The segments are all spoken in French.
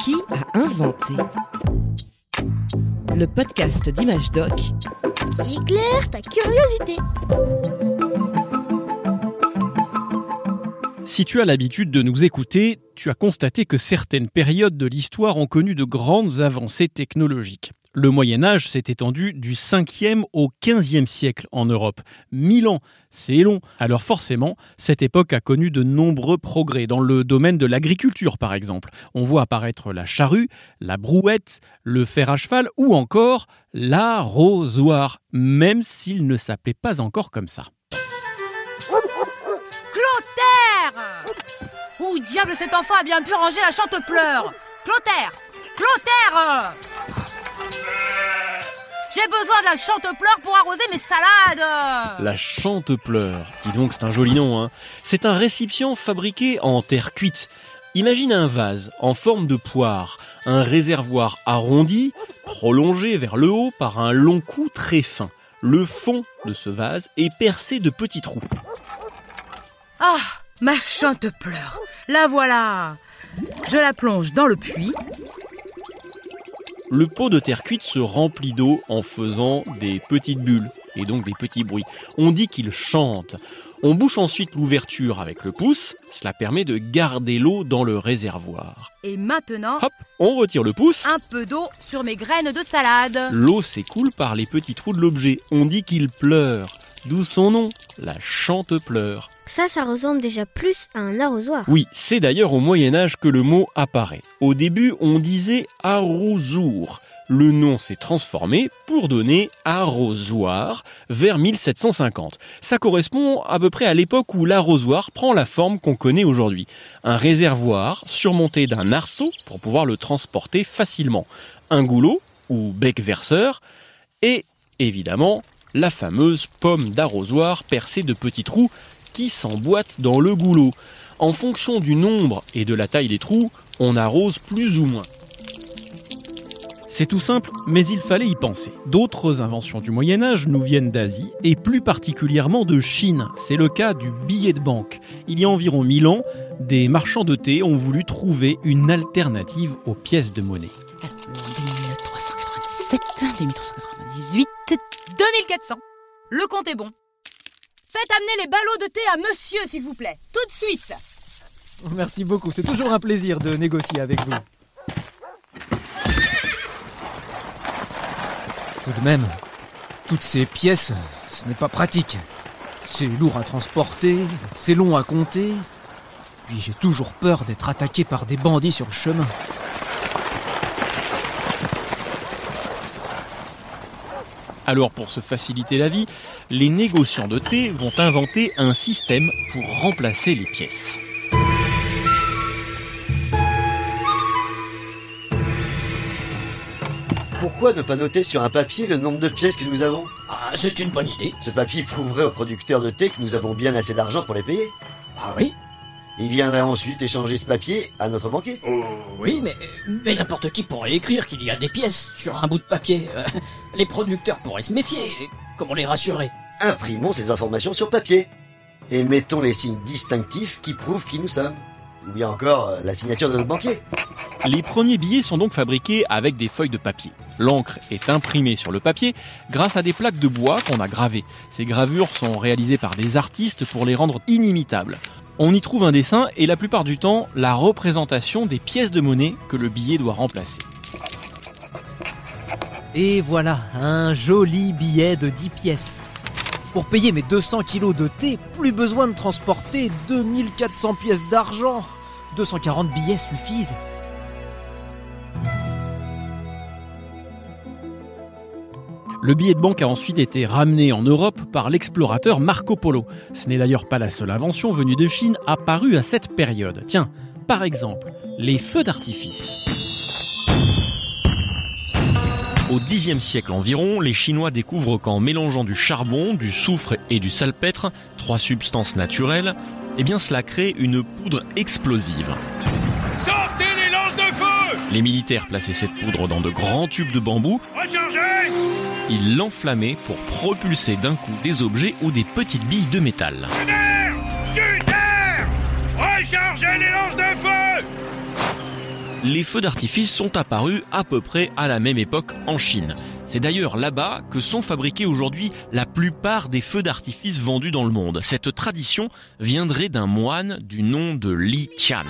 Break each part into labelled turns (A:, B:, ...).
A: Qui a inventé Le podcast d'Image Doc
B: qui éclaire ta curiosité.
C: Si tu as l'habitude de nous écouter, tu as constaté que certaines périodes de l'histoire ont connu de grandes avancées technologiques. Le Moyen Âge s'est étendu du 5e au 15e siècle en Europe. Mille ans, c'est long. Alors forcément, cette époque a connu de nombreux progrès dans le domaine de l'agriculture par exemple. On voit apparaître la charrue, la brouette, le fer à cheval ou encore l'arrosoir, même s'il ne s'appelait pas encore comme ça.
D: Clotaire Où diable cet enfant a bien pu ranger la chante-pleur Clotaire Clotaire j'ai besoin de la chante-pleur pour arroser mes salades
C: La chante-pleur, dis donc c'est un joli nom, hein. C'est un récipient fabriqué en terre cuite. Imagine un vase en forme de poire, un réservoir arrondi, prolongé vers le haut par un long cou très fin. Le fond de ce vase est percé de petits trous.
D: Ah, ma chante-pleur La voilà Je la plonge dans le puits
C: le pot de terre cuite se remplit d'eau en faisant des petites bulles et donc des petits bruits. On dit qu'il chante. On bouche ensuite l'ouverture avec le pouce, cela permet de garder l'eau dans le réservoir.
D: Et maintenant,
C: hop, on retire le pouce.
D: Un peu d'eau sur mes graines de salade.
C: L'eau s'écoule par les petits trous de l'objet. On dit qu'il pleure. D'où son nom, la chante-pleure.
B: Ça, ça ressemble déjà plus à un arrosoir.
C: Oui, c'est d'ailleurs au Moyen Âge que le mot apparaît. Au début, on disait arrosour. Le nom s'est transformé pour donner arrosoir vers 1750. Ça correspond à peu près à l'époque où l'arrosoir prend la forme qu'on connaît aujourd'hui. Un réservoir surmonté d'un arceau pour pouvoir le transporter facilement. Un goulot ou bec verseur et évidemment la fameuse pomme d'arrosoir percée de petits trous qui s'emboîtent dans le goulot. En fonction du nombre et de la taille des trous, on arrose plus ou moins. C'est tout simple, mais il fallait y penser. D'autres inventions du Moyen Âge nous viennent d'Asie, et plus particulièrement de Chine. C'est le cas du billet de banque. Il y a environ 1000 ans, des marchands de thé ont voulu trouver une alternative aux pièces de monnaie.
D: 2397, 2398, 2400. Le compte est bon. Faites amener les ballots de thé à monsieur, s'il vous plaît. Tout de suite.
E: Merci beaucoup. C'est toujours un plaisir de négocier avec vous. Tout de même, toutes ces pièces, ce n'est pas pratique. C'est lourd à transporter, c'est long à compter. Puis j'ai toujours peur d'être attaqué par des bandits sur le chemin.
C: Alors pour se faciliter la vie, les négociants de thé vont inventer un système pour remplacer les pièces.
F: Pourquoi ne pas noter sur un papier le nombre de pièces que nous avons?
G: Ah, c'est une bonne idée.
F: Ce papier prouverait aux producteurs de thé que nous avons bien assez d'argent pour les payer.
G: Ah oui?
F: Il viendrait ensuite échanger ce papier à notre banquier.
G: Oh, oui, mais, mais n'importe qui pourrait écrire qu'il y a des pièces sur un bout de papier. Les producteurs pourraient se méfier. Comment les rassurer?
F: Imprimons ces informations sur papier. Et mettons les signes distinctifs qui prouvent qui nous sommes. Ou bien encore euh, la signature de notre banquier.
C: Les premiers billets sont donc fabriqués avec des feuilles de papier. L'encre est imprimée sur le papier grâce à des plaques de bois qu'on a gravées. Ces gravures sont réalisées par des artistes pour les rendre inimitables. On y trouve un dessin et la plupart du temps la représentation des pièces de monnaie que le billet doit remplacer.
E: Et voilà, un joli billet de 10 pièces. Pour payer mes 200 kilos de thé, plus besoin de transporter 2400 pièces d'argent. 240 billets suffisent.
C: Le billet de banque a ensuite été ramené en Europe par l'explorateur Marco Polo. Ce n'est d'ailleurs pas la seule invention venue de Chine apparue à cette période. Tiens, par exemple, les feux d'artifice. Au Xe siècle environ, les Chinois découvrent qu'en mélangeant du charbon, du soufre et du salpêtre, trois substances naturelles, eh bien cela crée une poudre explosive.
H: Sortez Les
C: militaires plaçaient cette poudre dans de grands tubes de bambou.
H: Rechargez
C: ils l'enflammaient pour propulser d'un coup des objets ou des petites billes de métal.
H: Rechargez les lances de feu
C: les feux d'artifice sont apparus à peu près à la même époque en Chine. C'est d'ailleurs là-bas que sont fabriqués aujourd'hui la plupart des feux d'artifice vendus dans le monde. Cette tradition viendrait d'un moine du nom de Li Tian.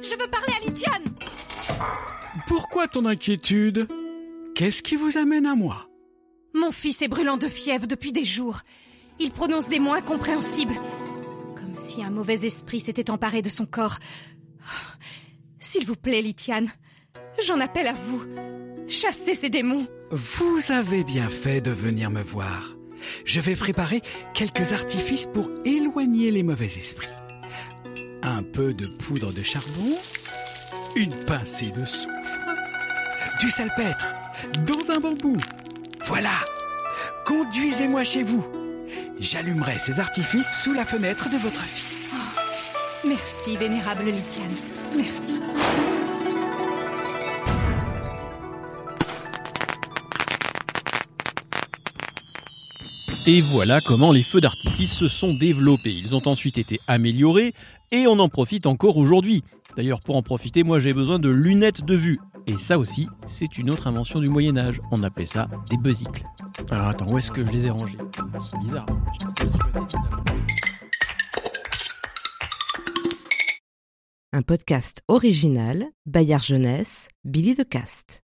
I: Je veux parler à Litiane
J: Pourquoi ton inquiétude? Qu'est-ce qui vous amène à moi?
I: Mon fils est brûlant de fièvre depuis des jours. Il prononce des mots incompréhensibles, comme si un mauvais esprit s'était emparé de son corps. S'il vous plaît, Litiane, j'en appelle à vous. Chassez ces démons.
J: Vous avez bien fait de venir me voir. Je vais préparer quelques artifices pour éloigner les mauvais esprits. Un peu de poudre de charbon, une pincée de soufre, du salpêtre, dans un bambou. Voilà. Conduisez-moi chez vous. J'allumerai ces artifices sous la fenêtre de votre fils.
I: Merci, vénérable Litiane. Merci.
C: Et voilà comment les feux d'artifice se sont développés. Ils ont ensuite été améliorés et on en profite encore aujourd'hui. D'ailleurs, pour en profiter, moi j'ai besoin de lunettes de vue. Et ça aussi, c'est une autre invention du Moyen Âge. On appelait ça des besicles. Alors attends, où est-ce que je les ai rangés? C'est bizarre.
A: Un podcast original, Bayard Jeunesse, Billy de Cast.